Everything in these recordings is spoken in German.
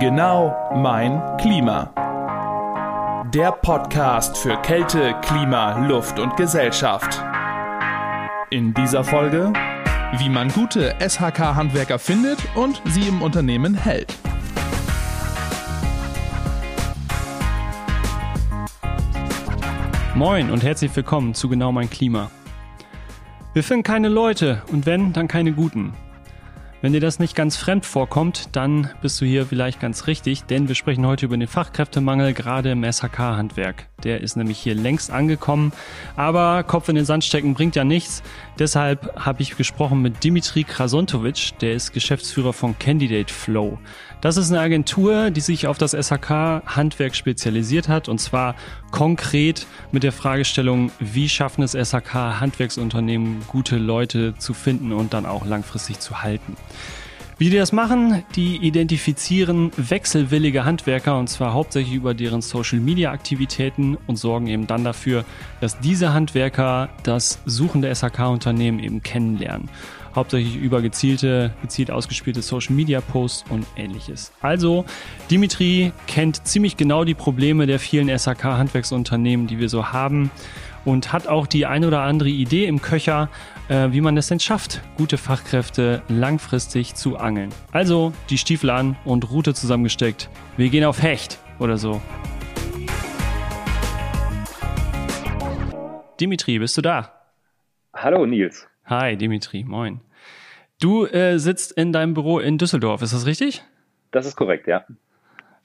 Genau mein Klima. Der Podcast für Kälte, Klima, Luft und Gesellschaft. In dieser Folge, wie man gute SHK-Handwerker findet und sie im Unternehmen hält. Moin und herzlich willkommen zu Genau mein Klima. Wir finden keine Leute und wenn, dann keine guten. Wenn dir das nicht ganz fremd vorkommt, dann bist du hier vielleicht ganz richtig, denn wir sprechen heute über den Fachkräftemangel gerade im SHK-Handwerk. Der ist nämlich hier längst angekommen, aber Kopf in den Sand stecken bringt ja nichts. Deshalb habe ich gesprochen mit Dimitri Krasontovic, der ist Geschäftsführer von Candidate Flow. Das ist eine Agentur, die sich auf das SHK-Handwerk spezialisiert hat und zwar konkret mit der Fragestellung, wie schaffen es SHK-Handwerksunternehmen, gute Leute zu finden und dann auch langfristig zu halten. Wie die das machen, die identifizieren wechselwillige Handwerker und zwar hauptsächlich über deren Social-Media-Aktivitäten und sorgen eben dann dafür, dass diese Handwerker das suchende SHK-Unternehmen eben kennenlernen hauptsächlich über gezielte, gezielt ausgespielte Social Media Posts und ähnliches. Also, Dimitri kennt ziemlich genau die Probleme der vielen SAK-Handwerksunternehmen, die wir so haben und hat auch die ein oder andere Idee im Köcher, äh, wie man es denn schafft, gute Fachkräfte langfristig zu angeln. Also die Stiefel an und Route zusammengesteckt. Wir gehen auf Hecht oder so. Dimitri, bist du da? Hallo Nils. Hi, Dimitri, moin. Du äh, sitzt in deinem Büro in Düsseldorf, ist das richtig? Das ist korrekt, ja.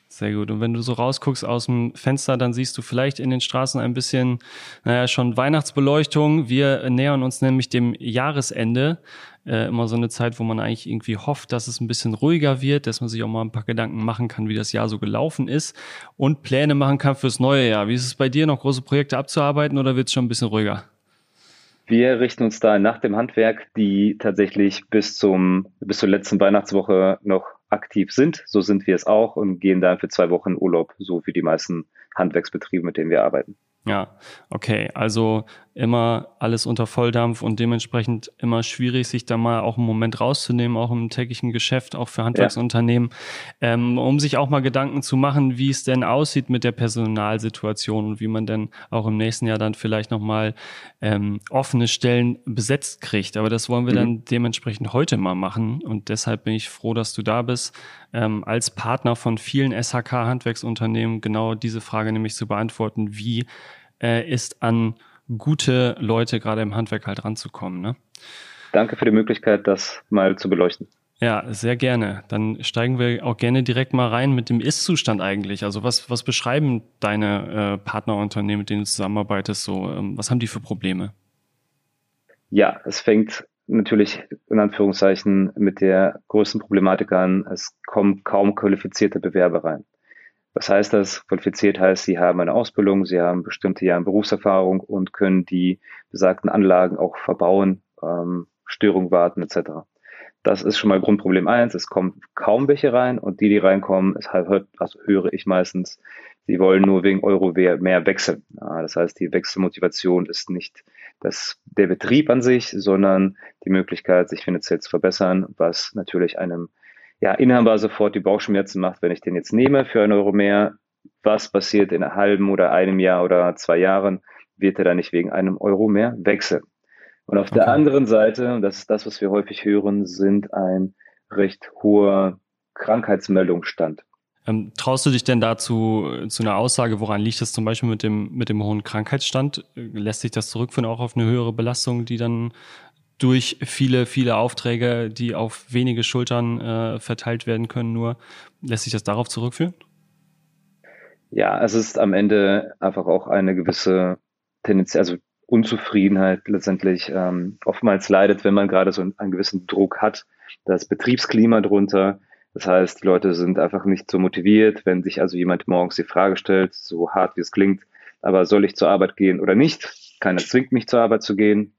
Sehr gut. Und wenn du so rausguckst aus dem Fenster, dann siehst du vielleicht in den Straßen ein bisschen, naja, schon Weihnachtsbeleuchtung. Wir nähern uns nämlich dem Jahresende. Äh, immer so eine Zeit, wo man eigentlich irgendwie hofft, dass es ein bisschen ruhiger wird, dass man sich auch mal ein paar Gedanken machen kann, wie das Jahr so gelaufen ist und Pläne machen kann fürs neue Jahr. Wie ist es bei dir, noch große Projekte abzuarbeiten oder wird es schon ein bisschen ruhiger? Wir richten uns da nach dem Handwerk, die tatsächlich bis zum, bis zur letzten Weihnachtswoche noch aktiv sind. So sind wir es auch und gehen dann für zwei Wochen Urlaub, so wie die meisten Handwerksbetriebe, mit denen wir arbeiten. Ja, okay. Also immer alles unter Volldampf und dementsprechend immer schwierig, sich da mal auch einen Moment rauszunehmen, auch im täglichen Geschäft, auch für Handwerksunternehmen, ja. ähm, um sich auch mal Gedanken zu machen, wie es denn aussieht mit der Personalsituation und wie man denn auch im nächsten Jahr dann vielleicht nochmal ähm, offene Stellen besetzt kriegt. Aber das wollen wir mhm. dann dementsprechend heute mal machen und deshalb bin ich froh, dass du da bist, ähm, als Partner von vielen SHK-Handwerksunternehmen genau diese Frage nämlich zu beantworten, wie äh, ist an gute Leute gerade im Handwerk halt ranzukommen. Ne? Danke für die Möglichkeit, das mal zu beleuchten. Ja, sehr gerne. Dann steigen wir auch gerne direkt mal rein mit dem Ist-Zustand eigentlich. Also was, was beschreiben deine äh, Partnerunternehmen, mit denen du zusammenarbeitest? So, ähm, was haben die für Probleme? Ja, es fängt natürlich in Anführungszeichen mit der größten Problematik an. Es kommen kaum qualifizierte Bewerber rein. Was heißt das? Qualifiziert heißt, sie haben eine Ausbildung, sie haben bestimmte Jahre Berufserfahrung und können die besagten Anlagen auch verbauen, ähm, Störung warten etc. Das ist schon mal Grundproblem eins. Es kommen kaum welche rein und die, die reinkommen, ist halt, also höre ich meistens, sie wollen nur wegen Euro mehr wechseln. Das heißt, die Wechselmotivation ist nicht das, der Betrieb an sich, sondern die Möglichkeit, sich finanziell zu verbessern, was natürlich einem ja, Inhaber sofort die Bauchschmerzen macht, wenn ich den jetzt nehme für einen Euro mehr. Was passiert in einem halben oder einem Jahr oder zwei Jahren? Wird er dann nicht wegen einem Euro mehr wechseln? Und auf okay. der anderen Seite, und das ist das, was wir häufig hören, sind ein recht hoher Krankheitsmeldungsstand. Ähm, traust du dich denn dazu zu einer Aussage, woran liegt das zum Beispiel mit dem, mit dem hohen Krankheitsstand? Lässt sich das zurückführen auch auf eine höhere Belastung, die dann durch viele, viele Aufträge, die auf wenige Schultern äh, verteilt werden können, nur lässt sich das darauf zurückführen? Ja, es ist am Ende einfach auch eine gewisse Tendenz, also Unzufriedenheit letztendlich ähm, oftmals leidet, wenn man gerade so einen, gewissen Druck hat. Das Betriebsklima drunter. Das heißt, die Leute sind einfach nicht so motiviert, wenn sich also jemand morgens die Frage stellt, so hart wie es klingt, aber soll ich zur Arbeit gehen oder nicht? Keiner zwingt mich zur Arbeit zu gehen.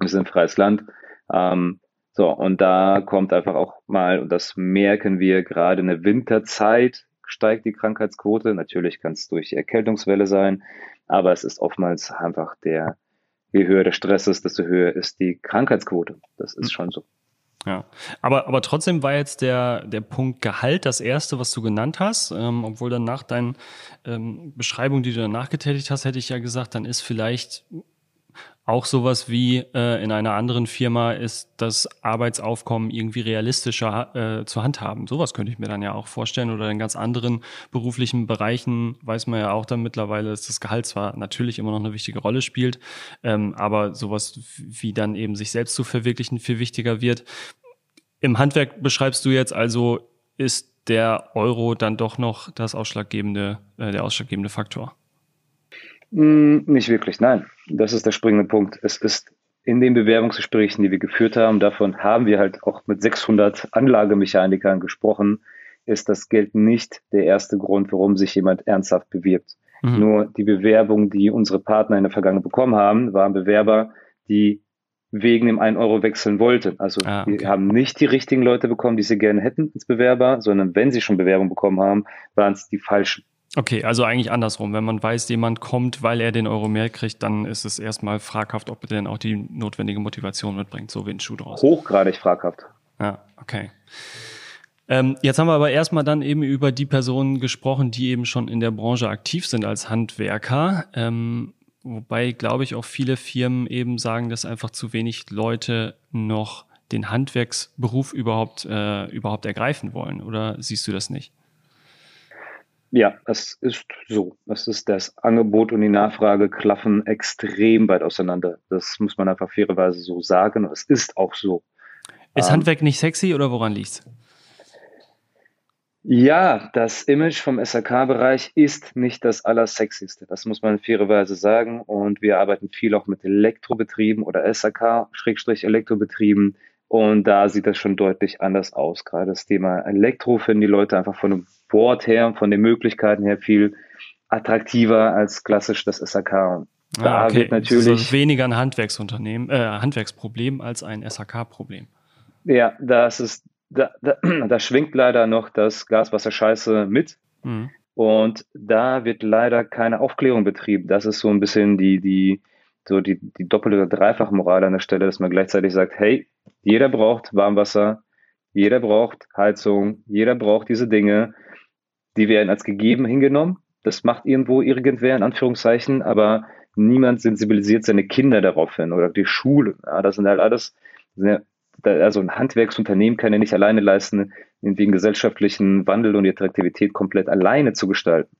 Wir sind ein freies Land. Ähm, so, und da kommt einfach auch mal, und das merken wir gerade in der Winterzeit, steigt die Krankheitsquote. Natürlich kann es durch die Erkältungswelle sein, aber es ist oftmals einfach der, je höher der Stress ist, desto höher ist die Krankheitsquote. Das ist schon so. Ja, aber, aber trotzdem war jetzt der, der Punkt Gehalt das erste, was du genannt hast, ähm, obwohl dann nach deinen ähm, Beschreibungen, die du danach getätigt hast, hätte ich ja gesagt, dann ist vielleicht auch sowas wie äh, in einer anderen Firma ist das Arbeitsaufkommen irgendwie realistischer äh, zu handhaben. Sowas könnte ich mir dann ja auch vorstellen. Oder in ganz anderen beruflichen Bereichen weiß man ja auch dann mittlerweile, dass das Gehalt zwar natürlich immer noch eine wichtige Rolle spielt, ähm, aber sowas wie dann eben sich selbst zu verwirklichen viel wichtiger wird. Im Handwerk beschreibst du jetzt also, ist der Euro dann doch noch das ausschlaggebende, äh, der ausschlaggebende Faktor? Hm, nicht wirklich, nein. Das ist der springende Punkt. Es ist in den Bewerbungsgesprächen, die wir geführt haben, davon haben wir halt auch mit 600 Anlagemechanikern gesprochen, ist das Geld nicht der erste Grund, warum sich jemand ernsthaft bewirbt. Mhm. Nur die Bewerbungen, die unsere Partner in der Vergangenheit bekommen haben, waren Bewerber, die wegen dem 1 Euro wechseln wollten. Also ah, okay. wir haben nicht die richtigen Leute bekommen, die sie gerne hätten als Bewerber, sondern wenn sie schon Bewerbung bekommen haben, waren es die falschen. Okay, also eigentlich andersrum. Wenn man weiß, jemand kommt, weil er den Euro mehr kriegt, dann ist es erstmal fraghaft, ob er denn auch die notwendige Motivation mitbringt, so wie ein Schuh draus. Hochgradig fraghaft. Ja, okay. Ähm, jetzt haben wir aber erstmal dann eben über die Personen gesprochen, die eben schon in der Branche aktiv sind als Handwerker. Ähm, wobei, glaube ich, auch viele Firmen eben sagen, dass einfach zu wenig Leute noch den Handwerksberuf überhaupt, äh, überhaupt ergreifen wollen. Oder siehst du das nicht? Ja, es ist so. Es ist das Angebot und die Nachfrage klaffen extrem weit auseinander. Das muss man einfach fairerweise so sagen. Es ist auch so. Ist ähm, Handwerk nicht sexy oder woran liegt's? Ja, das Image vom SAK-Bereich ist nicht das allersexyste. Das muss man fairerweise sagen. Und wir arbeiten viel auch mit Elektrobetrieben oder SAK-Elektrobetrieben. Und da sieht das schon deutlich anders aus. Gerade das Thema Elektro finden die Leute einfach von dem Wort her, von den Möglichkeiten her viel attraktiver als klassisch das SAK. Und da ah, okay. wird natürlich also weniger ein Handwerksunternehmen, äh, Handwerksproblem als ein SAK-Problem. Ja, das ist, da, da, da schwingt leider noch das Gaswasser-Scheiße mit. Mhm. Und da wird leider keine Aufklärung betrieben. Das ist so ein bisschen die, die, so die, die doppelte oder dreifache Moral an der Stelle, dass man gleichzeitig sagt, hey, jeder braucht Warmwasser, jeder braucht Heizung, jeder braucht diese Dinge. Die werden als gegeben hingenommen. Das macht irgendwo irgendwer in Anführungszeichen, aber niemand sensibilisiert seine Kinder darauf hin oder die Schule. Ja, das sind halt alles, also ein Handwerksunternehmen kann ja nicht alleine leisten, den gesellschaftlichen Wandel und die Attraktivität komplett alleine zu gestalten.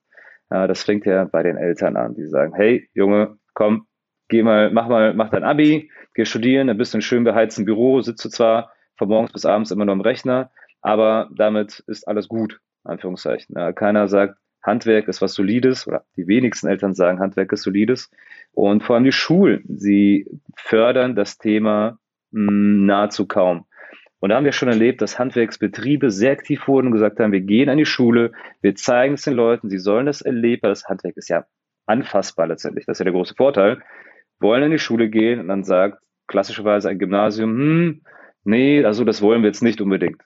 Ja, das fängt ja bei den Eltern an, die sagen, hey, Junge, komm, geh mal, mach mal, mach dein Abi, geh studieren, dann bist du in schön beheizten Büro, sitzt du zwar von morgens bis abends immer nur am Rechner, aber damit ist alles gut, Anführungszeichen. Ja, keiner sagt, Handwerk ist was Solides, oder die wenigsten Eltern sagen, Handwerk ist Solides. Und vor allem die Schulen, sie fördern das Thema mh, hm, nahezu kaum. Und da haben wir schon erlebt, dass Handwerksbetriebe sehr aktiv wurden und gesagt haben, wir gehen an die Schule, wir zeigen es den Leuten, sie sollen das erleben. Das Handwerk ist ja anfassbar letztendlich. Das ist ja der große Vorteil wollen in die Schule gehen und dann sagt klassischerweise ein Gymnasium, hm, nee, also das wollen wir jetzt nicht unbedingt.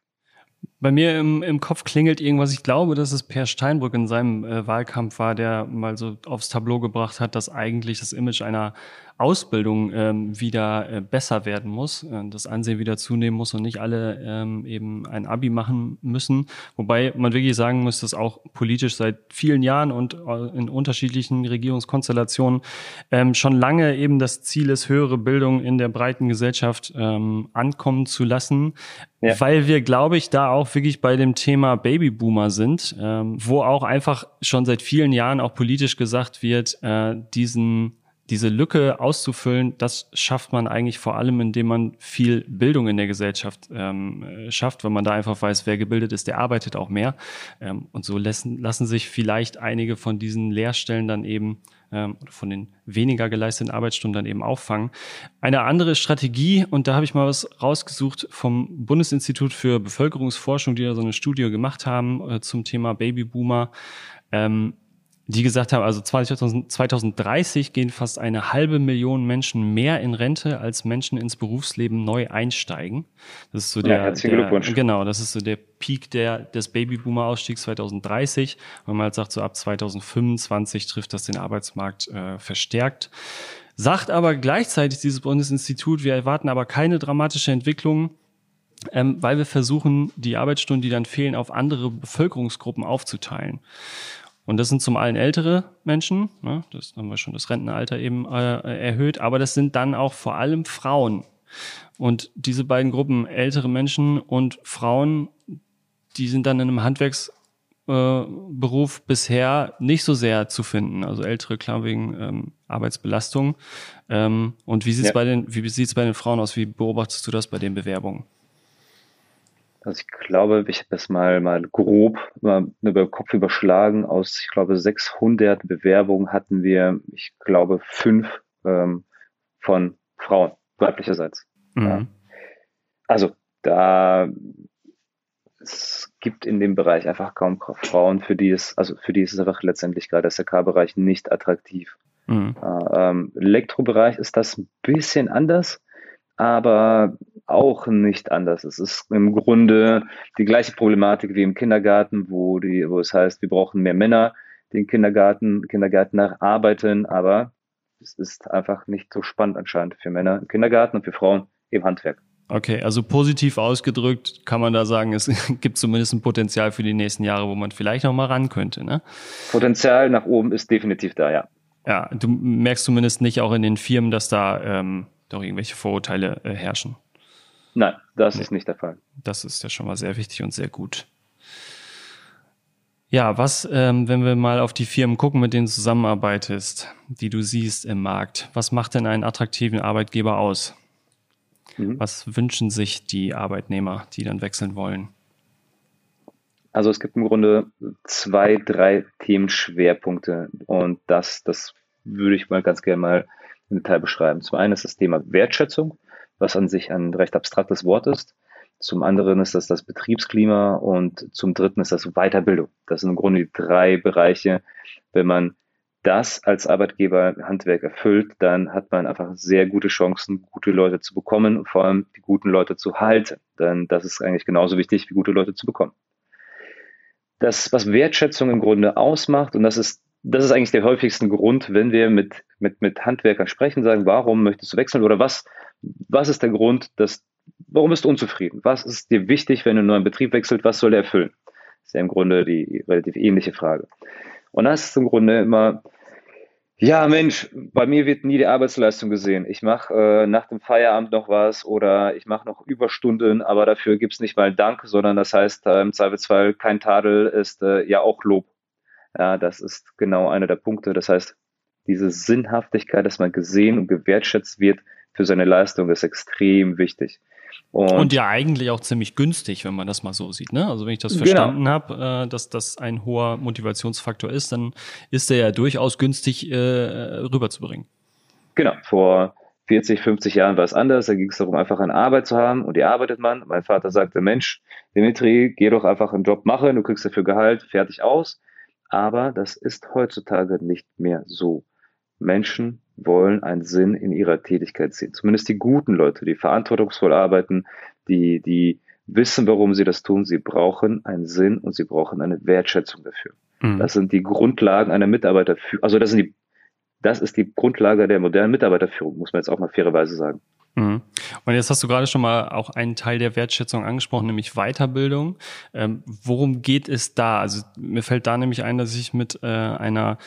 Bei mir im, im Kopf klingelt irgendwas. Ich glaube, dass es Per Steinbrück in seinem äh, Wahlkampf war, der mal so aufs Tableau gebracht hat, dass eigentlich das Image einer Ausbildung ähm, wieder äh, besser werden muss, äh, das Ansehen wieder zunehmen muss und nicht alle ähm, eben ein Abi machen müssen. Wobei man wirklich sagen muss, dass auch politisch seit vielen Jahren und äh, in unterschiedlichen Regierungskonstellationen ähm, schon lange eben das Ziel ist, höhere Bildung in der breiten Gesellschaft ähm, ankommen zu lassen. Ja. Weil wir, glaube ich, da auch wirklich bei dem Thema Babyboomer sind, ähm, wo auch einfach schon seit vielen Jahren auch politisch gesagt wird, äh, diesen diese Lücke auszufüllen, das schafft man eigentlich vor allem, indem man viel Bildung in der Gesellschaft ähm, äh, schafft, wenn man da einfach weiß, wer gebildet ist, der arbeitet auch mehr. Ähm, und so lassen, lassen sich vielleicht einige von diesen Lehrstellen dann eben ähm, von den weniger geleisteten Arbeitsstunden dann eben auffangen. Eine andere Strategie, und da habe ich mal was rausgesucht vom Bundesinstitut für Bevölkerungsforschung, die da so eine Studie gemacht haben äh, zum Thema Babyboomer. Ähm, die gesagt haben, also 2030 gehen fast eine halbe Million Menschen mehr in Rente, als Menschen ins Berufsleben neu einsteigen. Das ist so der, ja, herzlichen der Glückwunsch. genau, das ist so der Peak der, des Babyboomer-Ausstiegs 2030. Wenn man halt sagt, so ab 2025 trifft das den Arbeitsmarkt äh, verstärkt. Sagt aber gleichzeitig dieses Bundesinstitut, wir erwarten aber keine dramatische Entwicklung ähm, weil wir versuchen, die Arbeitsstunden, die dann fehlen, auf andere Bevölkerungsgruppen aufzuteilen. Und das sind zum einen ältere Menschen, ne, das haben wir schon das Rentenalter eben äh, erhöht, aber das sind dann auch vor allem Frauen. Und diese beiden Gruppen, ältere Menschen und Frauen, die sind dann in einem Handwerksberuf äh, bisher nicht so sehr zu finden. Also ältere, klar, wegen ähm, Arbeitsbelastung. Ähm, und wie sieht's ja. bei den, wie sieht's bei den Frauen aus? Wie beobachtest du das bei den Bewerbungen? Also ich glaube, ich habe das mal, mal grob mal über Kopf überschlagen. Aus, ich glaube, 600 Bewerbungen hatten wir, ich glaube, fünf ähm, von Frauen, weiblicherseits. Mhm. Ja. Also da es gibt in dem Bereich einfach kaum Frauen, für die es, also für die ist es einfach letztendlich gerade der SK-Bereich nicht attraktiv. Mhm. Äh, ähm, Elektrobereich ist das ein bisschen anders, aber auch nicht anders. Es ist im Grunde die gleiche Problematik wie im Kindergarten, wo, die, wo es heißt, wir brauchen mehr Männer, die im Kindergarten, Kindergärtner arbeiten, aber es ist einfach nicht so spannend anscheinend für Männer im Kindergarten und für Frauen im Handwerk. Okay, also positiv ausgedrückt kann man da sagen, es gibt zumindest ein Potenzial für die nächsten Jahre, wo man vielleicht noch mal ran könnte. Ne? Potenzial nach oben ist definitiv da, ja. Ja, du merkst zumindest nicht auch in den Firmen, dass da ähm, doch irgendwelche Vorurteile äh, herrschen. Nein, das nee. ist nicht der Fall. Das ist ja schon mal sehr wichtig und sehr gut. Ja, was, ähm, wenn wir mal auf die Firmen gucken, mit denen du zusammenarbeitest, die du siehst im Markt, was macht denn einen attraktiven Arbeitgeber aus? Mhm. Was wünschen sich die Arbeitnehmer, die dann wechseln wollen? Also es gibt im Grunde zwei, drei Themenschwerpunkte und das, das würde ich mal ganz gerne mal Detail beschreiben. Zum einen ist das Thema Wertschätzung, was an sich ein recht abstraktes Wort ist. Zum anderen ist das das Betriebsklima und zum dritten ist das Weiterbildung. Das sind im Grunde die drei Bereiche. Wenn man das als Arbeitgeber Handwerk erfüllt, dann hat man einfach sehr gute Chancen, gute Leute zu bekommen und vor allem die guten Leute zu halten. Denn das ist eigentlich genauso wichtig, wie gute Leute zu bekommen. Das, was Wertschätzung im Grunde ausmacht, und das ist das ist eigentlich der häufigste Grund, wenn wir mit, mit, mit Handwerkern sprechen, sagen, warum möchtest du wechseln oder was, was ist der Grund, dass, warum bist du unzufrieden? Was ist dir wichtig, wenn du einen neuen Betrieb wechselt? Was soll er erfüllen? Das ist ja im Grunde die relativ ähnliche Frage. Und das ist im Grunde immer, ja, Mensch, bei mir wird nie die Arbeitsleistung gesehen. Ich mache äh, nach dem Feierabend noch was oder ich mache noch Überstunden, aber dafür gibt's nicht mal Dank, sondern das heißt äh, im Zweifelsfall kein Tadel ist äh, ja auch Lob. Ja, das ist genau einer der Punkte. Das heißt, diese Sinnhaftigkeit, dass man gesehen und gewertschätzt wird für seine Leistung, ist extrem wichtig. Und, und, ja eigentlich auch ziemlich günstig, wenn man das mal so sieht. Ne? Also wenn ich das genau. verstanden genau. habe, äh, dass das ein hoher Motivationsfaktor ist, dann ist der ja durchaus günstig äh, rüberzubringen. Genau, vor 40, 50 Jahren war es anders. Da ging es darum, einfach eine Arbeit zu haben und die arbeitet man. Mein Vater sagte, Mensch, Dimitri, geh doch einfach einen Job machen, du kriegst dafür Gehalt, fertig aus. Aber das ist heutzutage nicht mehr so. Menschen wollen einen Sinn in ihrer Tätigkeit sehen. Zumindest die guten Leute, die verantwortungsvoll arbeiten, die, die wissen, warum sie das tun. Sie brauchen einen Sinn und sie brauchen eine Wertschätzung dafür. Mhm. Das sind die Grundlagen einer Mitarbeiterführung. Also das sind die, das ist die Grundlage der modernen Mitarbeiterführung, muss man jetzt auch mal fairerweise sagen. Mhm. Und jetzt hast du gerade schon mal auch einen Teil der Wertschätzung angesprochen, nämlich Weiterbildung. Ähm, worum geht es da? Also mir fällt da nämlich ein, dass ich mit äh, einer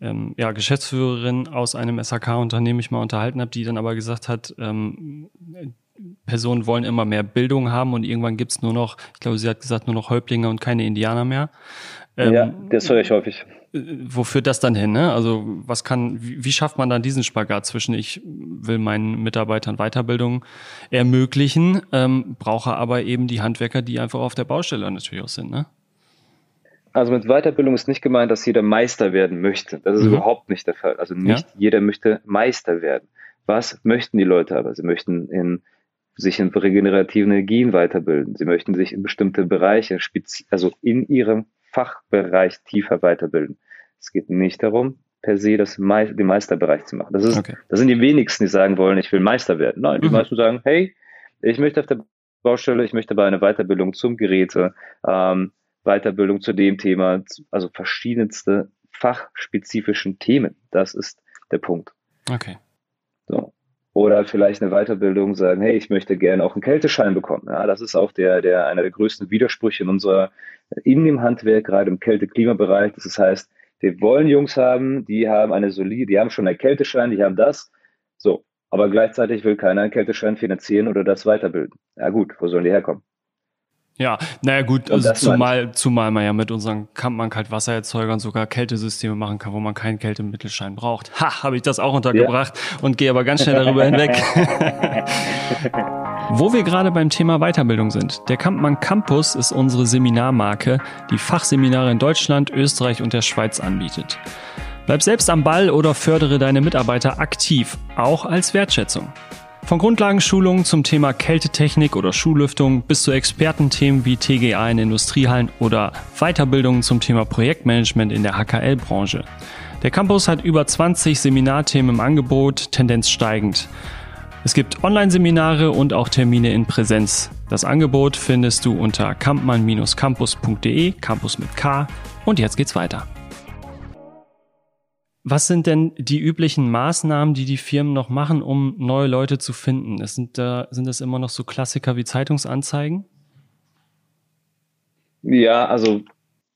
ähm, ja, Geschäftsführerin aus einem SHK-Unternehmen mich mal unterhalten habe, die dann aber gesagt hat, ähm, Personen wollen immer mehr Bildung haben und irgendwann gibt's nur noch, ich glaube, sie hat gesagt, nur noch Häuptlinge und keine Indianer mehr. Ähm, ja, das höre ich häufig. Äh, wo führt das dann hin? Ne? Also was kann, wie, wie schafft man dann diesen Spagat zwischen ich will meinen Mitarbeitern Weiterbildung ermöglichen, ähm, brauche aber eben die Handwerker, die einfach auf der Baustelle natürlich auch sind, ne? Also mit Weiterbildung ist nicht gemeint, dass jeder Meister werden möchte. Das ist mhm. überhaupt nicht der Fall. Also nicht ja. jeder möchte Meister werden. Was möchten die Leute aber? Sie möchten in, sich in regenerativen Energien weiterbilden. Sie möchten sich in bestimmte Bereiche, also in ihrem Fachbereich tiefer weiterbilden. Es geht nicht darum, per se das Me den Meisterbereich zu machen. Das, ist, okay. das sind die wenigsten, die sagen wollen, ich will Meister werden. Nein, die mhm. meisten sagen, hey, ich möchte auf der Baustelle, ich möchte bei einer Weiterbildung zum Geräte, ähm, Weiterbildung zu dem Thema, also verschiedenste fachspezifischen Themen. Das ist der Punkt. Okay. So. oder vielleicht eine Weiterbildung sagen, hey, ich möchte gerne auch einen Kälteschein bekommen. Ja, das ist auch der, der, einer der größten Widersprüche in unserer, in dem Handwerk, gerade im Kälte-Klimabereich. Das heißt, wir wollen Jungs haben, die haben eine solide, die haben schon einen Kälteschein, die haben das. So. Aber gleichzeitig will keiner einen Kälteschein finanzieren oder das weiterbilden. Ja gut, wo sollen die herkommen? Ja, naja gut, also zumal, zumal man ja mit unseren Kampmann-Kaltwassererzeugern sogar Kältesysteme machen kann, wo man keinen Kältemittelschein braucht. Ha, habe ich das auch untergebracht ja. und gehe aber ganz schnell darüber hinweg. Wo wir gerade beim Thema Weiterbildung sind. Der Kampmann Campus ist unsere Seminarmarke, die Fachseminare in Deutschland, Österreich und der Schweiz anbietet. Bleib selbst am Ball oder fördere deine Mitarbeiter aktiv, auch als Wertschätzung. Von Grundlagenschulungen zum Thema Kältetechnik oder Schullüftung bis zu Expertenthemen wie TGA in Industriehallen oder Weiterbildungen zum Thema Projektmanagement in der HKL-Branche. Der Campus hat über 20 Seminarthemen im Angebot, Tendenz steigend. Es gibt Online-Seminare und auch Termine in Präsenz. Das Angebot findest du unter campmann-campus.de, Campus mit K. Und jetzt geht's weiter. Was sind denn die üblichen Maßnahmen, die die Firmen noch machen, um neue Leute zu finden? Es sind, da, sind das immer noch so Klassiker wie Zeitungsanzeigen? Ja, also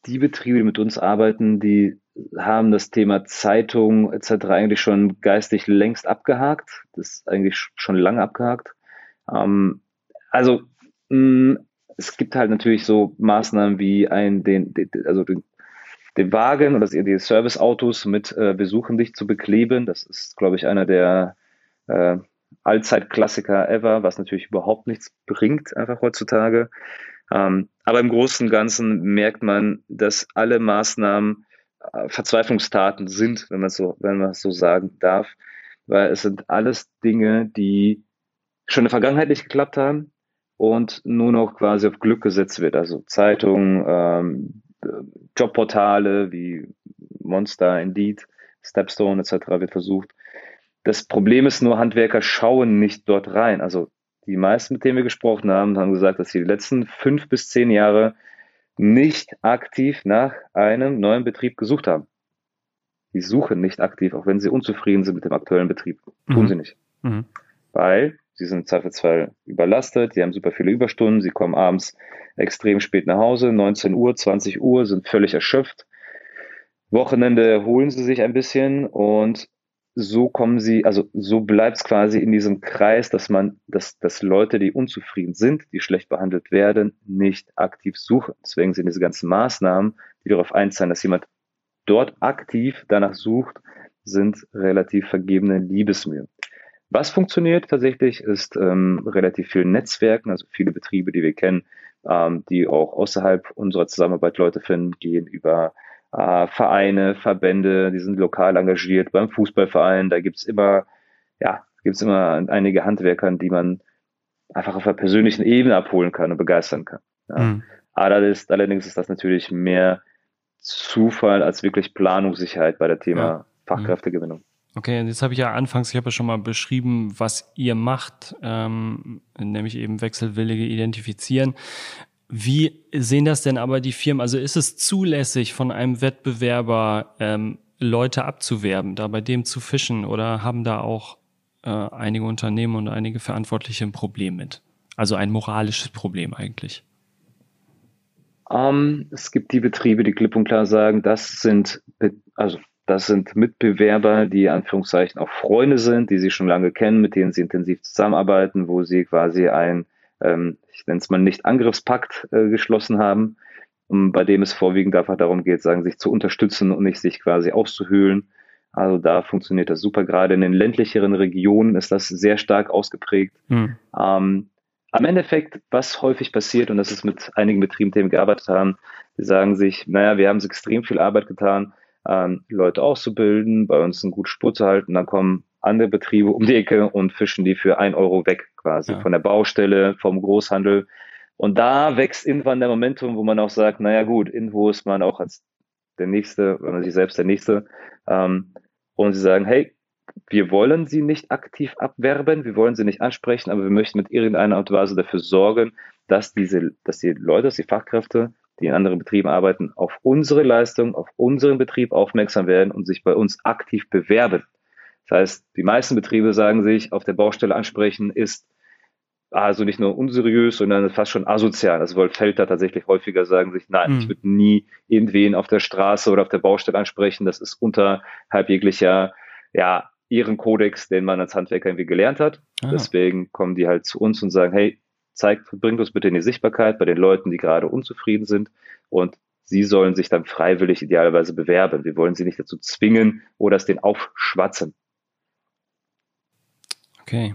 die Betriebe, die mit uns arbeiten, die haben das Thema Zeitung etc. eigentlich schon geistig längst abgehakt. Das ist eigentlich schon lange abgehakt. Ähm, also mh, es gibt halt natürlich so Maßnahmen wie ein, den, den also den den Wagen oder die Serviceautos mit äh, Besuchen dich zu bekleben. Das ist, glaube ich, einer der äh, Allzeitklassiker ever, was natürlich überhaupt nichts bringt, einfach heutzutage. Ähm, aber im Großen und Ganzen merkt man, dass alle Maßnahmen äh, Verzweiflungstaten sind, wenn man so, wenn man so sagen darf, weil es sind alles Dinge, die schon in der Vergangenheit nicht geklappt haben und nur noch quasi auf Glück gesetzt wird. Also Zeitungen, ähm, Jobportale wie Monster, Indeed, Stepstone etc. wird versucht. Das Problem ist nur, Handwerker schauen nicht dort rein. Also die meisten, mit denen wir gesprochen haben, haben gesagt, dass sie die letzten fünf bis zehn Jahre nicht aktiv nach einem neuen Betrieb gesucht haben. Die suchen nicht aktiv, auch wenn sie unzufrieden sind mit dem aktuellen Betrieb. Tun mhm. sie nicht. Mhm. Weil sie sind im Zweifelsfall überlastet, die haben super viele Überstunden, sie kommen abends extrem spät nach Hause, 19 Uhr, 20 Uhr, sind völlig erschöpft. Wochenende erholen sie sich ein bisschen und so kommen sie, also so bleibt es quasi in diesem Kreis, dass man, dass, dass Leute, die unzufrieden sind, die schlecht behandelt werden, nicht aktiv suchen. Deswegen sind diese ganzen Maßnahmen, die darauf einzahlen, dass jemand dort aktiv danach sucht, sind relativ vergebene Liebesmühe. Was funktioniert tatsächlich, ist ähm, relativ viel Netzwerken, also viele Betriebe, die wir kennen, ähm, die auch außerhalb unserer Zusammenarbeit Leute finden, gehen über äh, Vereine, Verbände, die sind lokal engagiert, beim Fußballverein, da gibt's immer, ja, gibt's immer einige Handwerker, die man einfach auf einer persönlichen Ebene abholen kann und begeistern kann. Ja. Mhm. Allerdings, allerdings ist das natürlich mehr Zufall als wirklich Planungssicherheit bei der Thema ja. Fachkräftegewinnung. Okay, jetzt habe ich ja anfangs, ich habe ja schon mal beschrieben, was ihr macht, ähm, nämlich eben Wechselwillige identifizieren. Wie sehen das denn aber die Firmen? Also ist es zulässig von einem Wettbewerber ähm, Leute abzuwerben, da bei dem zu fischen oder haben da auch äh, einige Unternehmen und einige Verantwortliche ein Problem mit? Also ein moralisches Problem eigentlich. Um, ähm, es gibt die Betriebe, die klipp und klar sagen, das sind, also das sind Mitbewerber, die Anführungszeichen auch Freunde sind, die sie schon lange kennen, mit denen sie intensiv zusammenarbeiten, wo sie quasi ein, ähm, ich nenne es mal nicht Angriffspakt äh, geschlossen haben, bei dem es vorwiegend einfach darum geht, sagen, sich zu unterstützen und nicht sich quasi auszuhöhlen. Also da funktioniert das super. Gerade in den ländlicheren Regionen ist das sehr stark ausgeprägt. Mhm. Ähm, am Endeffekt, was häufig passiert, und das ist mit einigen Betrieben, denen wir gearbeitet haben, die sagen sich, naja, wir haben extrem viel Arbeit getan, ähm, Leute auszubilden, bei uns einen guten Spur zu halten. Dann kommen andere Betriebe um die Ecke und fischen die für ein Euro weg, quasi ja. von der Baustelle, vom Großhandel. Und da wächst irgendwann der Momentum, wo man auch sagt, naja gut, irgendwo ist man auch als der Nächste, wenn man sich selbst der Nächste. Ähm, und sie sagen, hey, wir wollen sie nicht aktiv abwerben, wir wollen sie nicht ansprechen, aber wir möchten mit irgendeiner Art und Weise dafür sorgen, dass diese, dass die Leute, dass die Fachkräfte die in anderen Betrieben arbeiten, auf unsere Leistung, auf unseren Betrieb aufmerksam werden und sich bei uns aktiv bewerben. Das heißt, die meisten Betriebe sagen sich, auf der Baustelle ansprechen ist also nicht nur unseriös, sondern fast schon asozial. Das wollen Felder tatsächlich häufiger sagen sich, nein, mhm. ich würde nie irgendwen auf der Straße oder auf der Baustelle ansprechen. Das ist unterhalb jeglicher, ja, Ehrenkodex, den man als Handwerker irgendwie gelernt hat. Ah. Deswegen kommen die halt zu uns und sagen, hey, zeigt, bringt uns bitte in die Sichtbarkeit bei den Leuten, die gerade unzufrieden sind. Und sie sollen sich dann freiwillig idealerweise bewerben. Wir wollen sie nicht dazu zwingen oder es den aufschwatzen. Okay.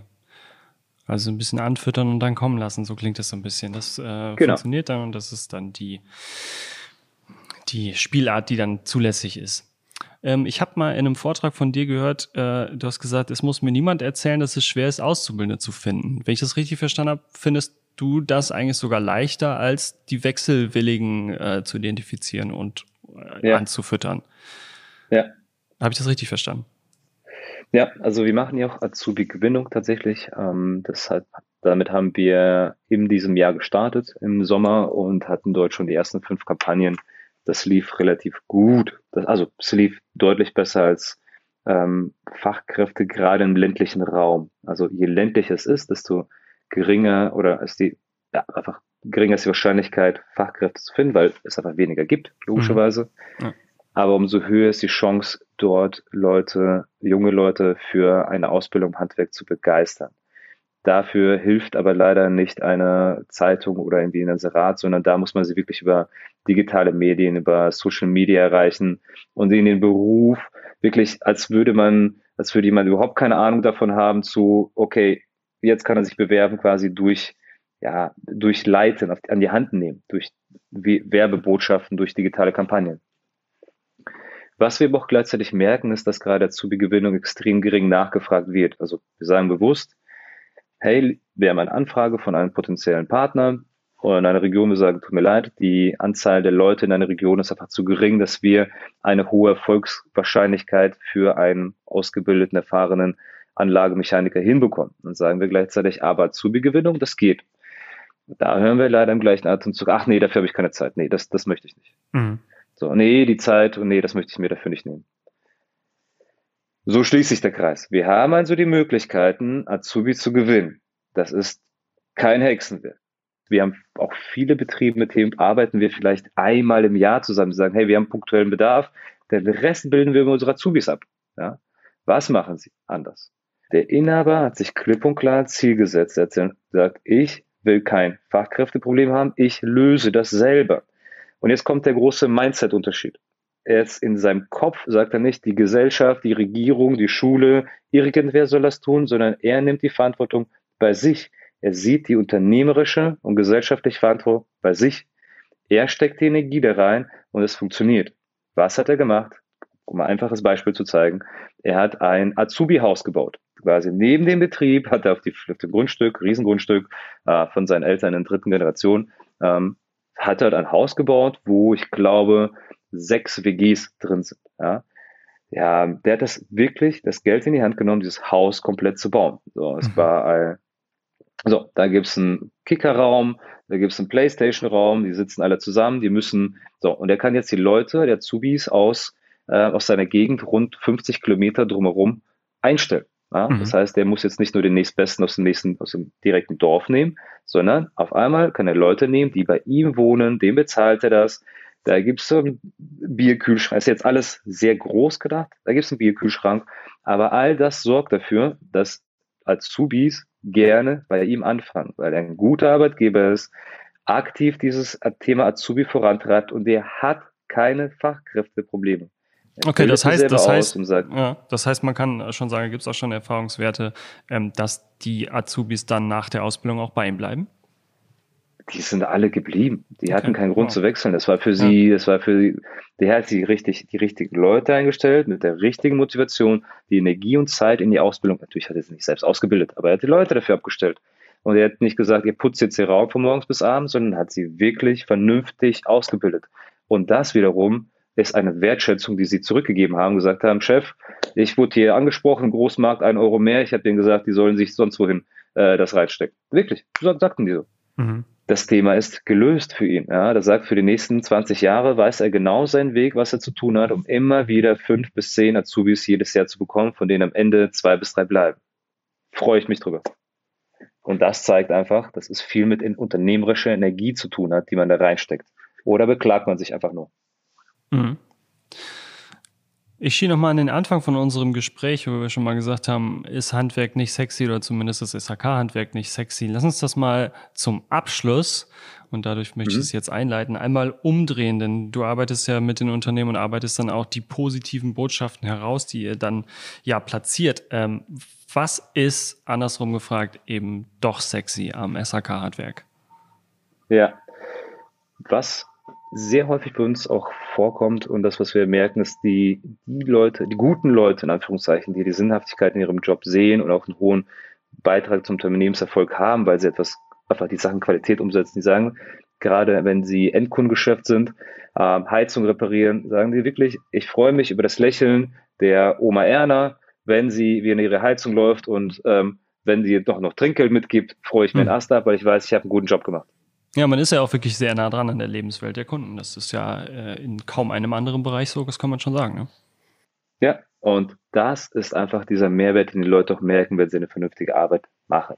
Also ein bisschen anfüttern und dann kommen lassen, so klingt das so ein bisschen. Das äh, genau. funktioniert dann und das ist dann die, die Spielart, die dann zulässig ist. Ähm, ich habe mal in einem Vortrag von dir gehört, äh, du hast gesagt, es muss mir niemand erzählen, dass es schwer ist, Auszubildende zu finden. Wenn ich das richtig verstanden habe, findest du das eigentlich sogar leichter, als die Wechselwilligen äh, zu identifizieren und äh, ja. anzufüttern. Ja. Habe ich das richtig verstanden? Ja, also wir machen ja auch Azubi-Gewinnung tatsächlich. Ähm, das hat, damit haben wir in diesem Jahr gestartet im Sommer und hatten dort schon die ersten fünf Kampagnen. Das lief relativ gut. Das, also es lief deutlich besser als ähm, Fachkräfte gerade im ländlichen Raum. Also je ländlicher es ist, desto geringer oder ist die ja, einfach geringer ist die Wahrscheinlichkeit, Fachkräfte zu finden, weil es einfach weniger gibt, logischerweise. Mhm. Ja. Aber umso höher ist die Chance, dort Leute, junge Leute für eine Ausbildung im Handwerk zu begeistern. Dafür hilft aber leider nicht eine Zeitung oder irgendwie ein Inserat, sondern da muss man sie wirklich über digitale Medien, über Social Media erreichen und in den Beruf wirklich, als würde man, als würde jemand überhaupt keine Ahnung davon haben zu, okay, jetzt kann er sich bewerben quasi durch, ja, durch Leiten, an die Hand nehmen, durch Werbebotschaften, durch digitale Kampagnen. Was wir aber auch gleichzeitig merken, ist, dass gerade Azubi-Gewinnung extrem gering nachgefragt wird. Also wir sagen bewusst, hey, wir haben eine Anfrage von einem potenziellen Partner oder in einer Region, wir sagen, tut mir leid, die Anzahl der Leute in einer Region ist einfach zu gering, dass wir eine hohe Erfolgswahrscheinlichkeit für einen ausgebildeten, erfahrenen Anlagemechaniker hinbekommen. Dann sagen wir gleichzeitig, aber Azubi-Gewinnung, das geht. Da hören wir leider im gleichen Atemzug, ach nee, dafür habe ich keine Zeit. Nee, das, das möchte ich nicht. Mhm. So, nee, die Zeit und nee, das möchte ich mir dafür nicht nehmen. So schließt sich der Kreis. Wir haben also die Möglichkeiten, Azubi zu gewinnen. Das ist kein Hexenwerk. Wir haben auch viele Betriebe, mit denen arbeiten wir vielleicht einmal im Jahr zusammen. Sie sagen, hey, wir haben punktuellen Bedarf, den Rest bilden wir mit unseren Azubis ab. Ja? Was machen sie anders? Der Inhaber hat sich klipp und klar ein Ziel gesetzt. Er gesagt, ich will kein Fachkräfteproblem haben, ich löse das selber. Und jetzt kommt der große Mindset-Unterschied. Jetzt in seinem Kopf sagt er nicht, die Gesellschaft, die Regierung, die Schule, irgendwer soll das tun, sondern er nimmt die Verantwortung bei sich. Er sieht die unternehmerische und gesellschaftliche Verantwortung bei sich. Er steckt die Energie da rein und es funktioniert. Was hat er gemacht? Um ein einfaches Beispiel zu zeigen. Er hat ein Azubi-Haus gebaut. Quasi neben dem Betrieb hat er auf, die, auf dem Grundstück, Riesengrundstück äh, von seinen Eltern in der dritten Generation, ähm, hat er ein Haus gebaut, wo ich glaube, sechs WGs drin sind. Ja. ja, der hat das wirklich, das Geld in die Hand genommen, dieses Haus komplett zu bauen. So, es mhm. war ein, so, da gibt's einen Kickerraum, da gibt's einen Playstation-Raum, die sitzen alle zusammen, die müssen, so, und er kann jetzt die Leute, der Zubis aus, äh, aus seiner Gegend rund 50 Kilometer drumherum einstellen. Ja, mhm. Das heißt, der muss jetzt nicht nur den nächstbesten aus dem nächsten, aus dem direkten Dorf nehmen, sondern auf einmal kann er Leute nehmen, die bei ihm wohnen, dem bezahlt er das. Da gibt es einen Bierkühlschrank, ist jetzt alles sehr groß gedacht, da gibt es einen Bierkühlschrank, aber all das sorgt dafür, dass Azubis gerne bei ihm anfangen, weil er ein guter Arbeitgeber ist, aktiv dieses Thema Azubi vorantreibt und der hat keine Fachkräfteprobleme. Okay, das heißt, das heißt, ja, das heißt, man kann schon sagen, gibt es auch schon Erfahrungswerte, ähm, dass die Azubis dann nach der Ausbildung auch bei ihm bleiben? Die sind alle geblieben. Die okay. hatten keinen Grund wow. zu wechseln. Das war für sie, ja. das war für sie, der hat sie richtig, die richtigen Leute eingestellt, mit der richtigen Motivation, die Energie und Zeit in die Ausbildung. Natürlich hat er sie nicht selbst ausgebildet, aber er hat die Leute dafür abgestellt. Und er hat nicht gesagt, ihr putzt jetzt den Raum von morgens bis abends, sondern hat sie wirklich vernünftig ausgebildet. Und das wiederum ist eine Wertschätzung, die sie zurückgegeben haben, gesagt haben, Chef, ich wurde hier angesprochen, Großmarkt, ein Euro mehr, ich habe denen gesagt, die sollen sich sonst wohin äh, das reinstecken. Wirklich, sagten die so. Mhm. Das Thema ist gelöst für ihn. Ja, das sagt, für die nächsten 20 Jahre weiß er genau seinen Weg, was er zu tun hat, um immer wieder fünf bis zehn Azubis jedes Jahr zu bekommen, von denen am Ende zwei bis drei bleiben. Freue ich mich drüber. Und das zeigt einfach, dass es viel mit unternehmerischer Energie zu tun hat, die man da reinsteckt. Oder beklagt man sich einfach nur. Mhm. Ich schiebe nochmal an den Anfang von unserem Gespräch, wo wir schon mal gesagt haben, ist Handwerk nicht sexy oder zumindest ist SHK-Handwerk nicht sexy. Lass uns das mal zum Abschluss und dadurch möchte mhm. ich es jetzt einleiten, einmal umdrehen, denn du arbeitest ja mit den Unternehmen und arbeitest dann auch die positiven Botschaften heraus, die ihr dann ja platziert. Ähm, was ist, andersrum gefragt, eben doch sexy am SHK-Handwerk? Ja, was sehr häufig bei uns auch vorkommt und das, was wir merken, ist die, die Leute, die guten Leute in Anführungszeichen, die die Sinnhaftigkeit in ihrem Job sehen und auch einen hohen Beitrag zum Unternehmenserfolg haben, weil sie etwas, einfach die Sachen Qualität umsetzen, die sagen, gerade wenn sie Endkundengeschäft sind, äh, Heizung reparieren, sagen die wirklich, ich freue mich über das Lächeln der Oma Erna, wenn sie, wie in ihre Heizung läuft und ähm, wenn sie doch noch Trinkgeld mitgibt, freue ich mir mhm. einen Ast ab, weil ich weiß, ich habe einen guten Job gemacht. Ja, man ist ja auch wirklich sehr nah dran an der Lebenswelt der Kunden. Das ist ja äh, in kaum einem anderen Bereich so, das kann man schon sagen. Ne? Ja, und das ist einfach dieser Mehrwert, den die Leute auch merken, wenn sie eine vernünftige Arbeit machen.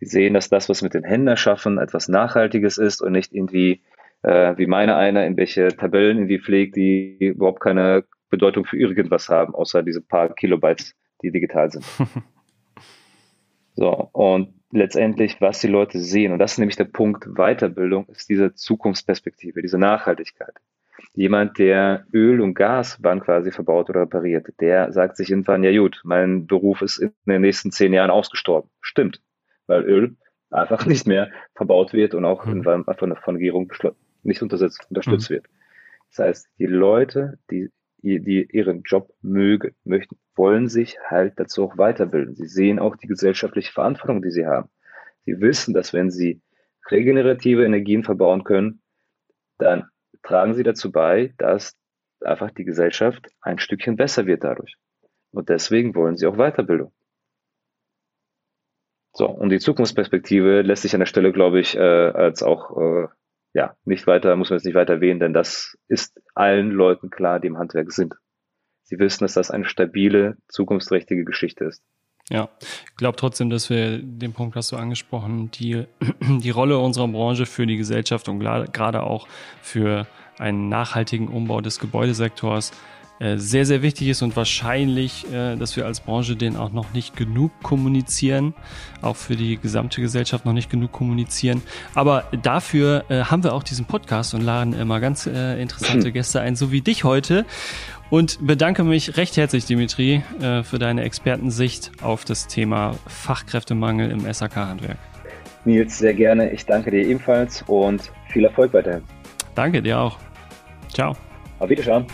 Sie sehen, dass das, was mit den Händen erschaffen, etwas Nachhaltiges ist und nicht irgendwie, äh, wie meine einer, in welche Tabellen irgendwie pflegt, die überhaupt keine Bedeutung für irgendwas haben, außer diese paar Kilobytes, die digital sind. so, und letztendlich, was die Leute sehen. Und das ist nämlich der Punkt Weiterbildung, ist diese Zukunftsperspektive, diese Nachhaltigkeit. Jemand, der Öl und Gas wann quasi verbaut oder repariert, der sagt sich irgendwann, ja gut, mein Beruf ist in den nächsten zehn Jahren ausgestorben. Stimmt, weil Öl einfach nicht mehr verbaut wird und auch mhm. von, von der Regierung nicht unterstützt, unterstützt mhm. wird. Das heißt, die Leute, die die ihren Job mögen, möchten, wollen sich halt dazu auch weiterbilden. Sie sehen auch die gesellschaftliche Verantwortung, die sie haben. Sie wissen, dass wenn sie regenerative Energien verbauen können, dann tragen sie dazu bei, dass einfach die Gesellschaft ein Stückchen besser wird dadurch. Und deswegen wollen sie auch Weiterbildung. So, und die Zukunftsperspektive lässt sich an der Stelle, glaube ich, äh, als auch äh, ja, nicht weiter, muss man jetzt nicht weiter erwähnen, denn das ist allen Leuten klar, die im Handwerk sind. Sie wissen, dass das eine stabile, zukunftsträchtige Geschichte ist. Ja, ich glaube trotzdem, dass wir den Punkt hast du angesprochen, die, die Rolle unserer Branche für die Gesellschaft und gerade auch für einen nachhaltigen Umbau des Gebäudesektors sehr, sehr wichtig ist und wahrscheinlich, äh, dass wir als Branche den auch noch nicht genug kommunizieren, auch für die gesamte Gesellschaft noch nicht genug kommunizieren. Aber dafür äh, haben wir auch diesen Podcast und laden immer ganz interessante Gäste ein, so wie dich heute. Und bedanke mich recht herzlich, Dimitri, für deine Expertensicht auf das Thema Fachkräftemangel im SAK-Handwerk. Nils, sehr gerne. Ich danke dir ebenfalls und viel Erfolg weiterhin. Danke dir auch. Ciao. Auf Wiedersehen.